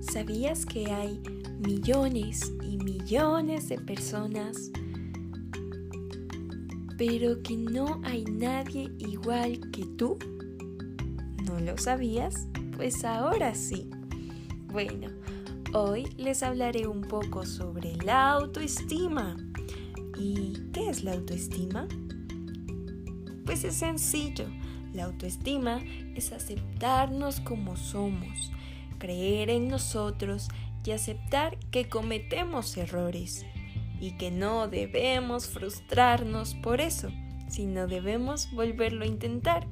¿sabías que hay millones y millones de personas, pero que no hay nadie igual que tú? ¿No lo sabías? Pues ahora sí. Bueno, hoy les hablaré un poco sobre la autoestima. ¿Y qué es la autoestima? Pues es sencillo. La autoestima es aceptarnos como somos, creer en nosotros y aceptar que cometemos errores y que no debemos frustrarnos por eso, sino debemos volverlo a intentar.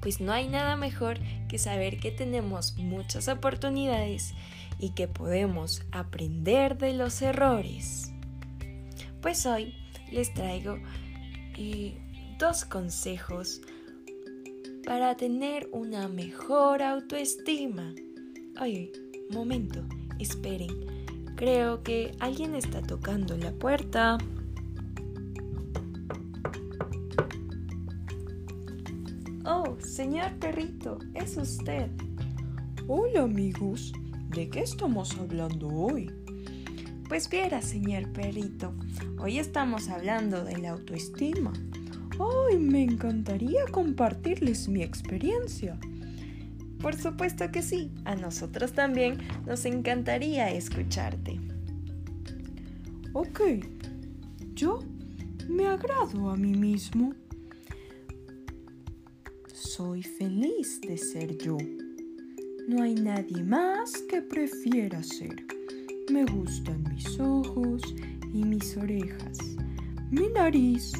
Pues no hay nada mejor que saber que tenemos muchas oportunidades y que podemos aprender de los errores. Pues hoy les traigo eh, dos consejos para tener una mejor autoestima. Ay, momento, esperen. Creo que alguien está tocando la puerta. Oh, señor perrito, es usted. Hola amigos, ¿de qué estamos hablando hoy? Pues viera, señor perrito, hoy estamos hablando de la autoestima. ¡Ay, me encantaría compartirles mi experiencia! Por supuesto que sí, a nosotros también nos encantaría escucharte. Ok, yo me agrado a mí mismo. Soy feliz de ser yo. No hay nadie más que prefiera ser. Me gustan mis ojos y mis orejas, mi nariz,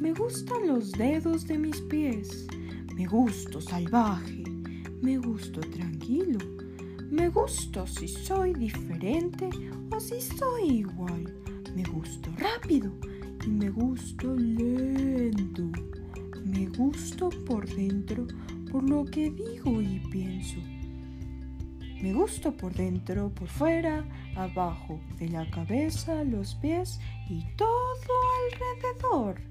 me gustan los dedos de mis pies, me gusto salvaje me gusto tranquilo. Me gusto si soy diferente o si soy igual. Me gusto rápido y me gusto lento. Me gusto por dentro por lo que digo y pienso. Me gusto por dentro, por fuera, abajo, de la cabeza, los pies y todo alrededor.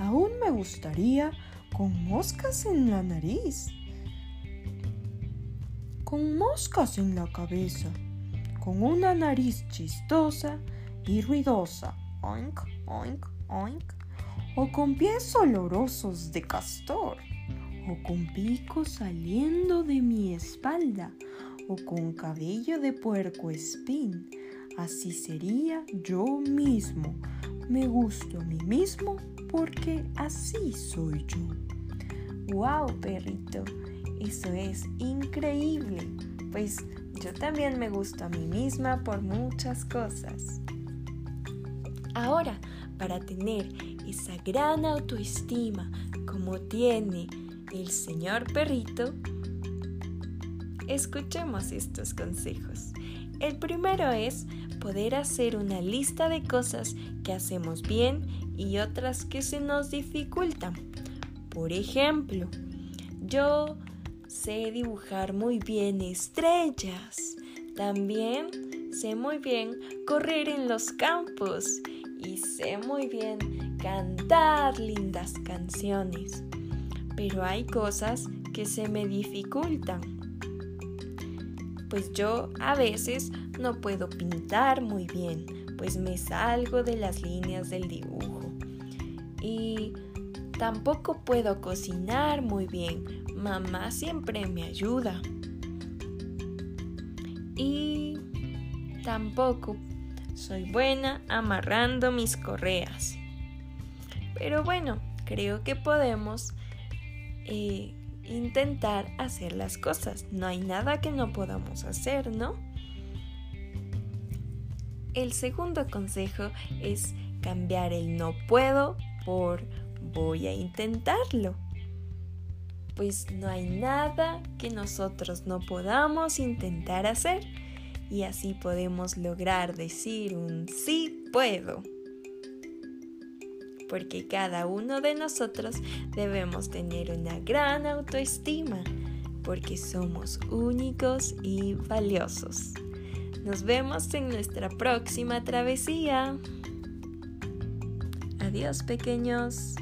Aún me gustaría con moscas en la nariz. Con moscas en la cabeza, con una nariz chistosa y ruidosa, oink, oink, oink, o con pies olorosos de castor, o con pico saliendo de mi espalda, o con cabello de puerco espín. Así sería yo mismo. Me gusto a mí mismo porque así soy yo. ¡Wow, perrito! Eso es increíble, pues yo también me gusto a mí misma por muchas cosas. Ahora, para tener esa gran autoestima como tiene el señor perrito, escuchemos estos consejos. El primero es poder hacer una lista de cosas que hacemos bien y otras que se nos dificultan. Por ejemplo, yo sé dibujar muy bien estrellas. También sé muy bien correr en los campos y sé muy bien cantar lindas canciones. Pero hay cosas que se me dificultan. Pues yo a veces no puedo pintar muy bien, pues me salgo de las líneas del dibujo. Y tampoco puedo cocinar muy bien, Mamá siempre me ayuda. Y tampoco soy buena amarrando mis correas. Pero bueno, creo que podemos eh, intentar hacer las cosas. No hay nada que no podamos hacer, ¿no? El segundo consejo es cambiar el no puedo por voy a intentarlo pues no hay nada que nosotros no podamos intentar hacer y así podemos lograr decir un sí puedo. Porque cada uno de nosotros debemos tener una gran autoestima, porque somos únicos y valiosos. Nos vemos en nuestra próxima travesía. Adiós pequeños.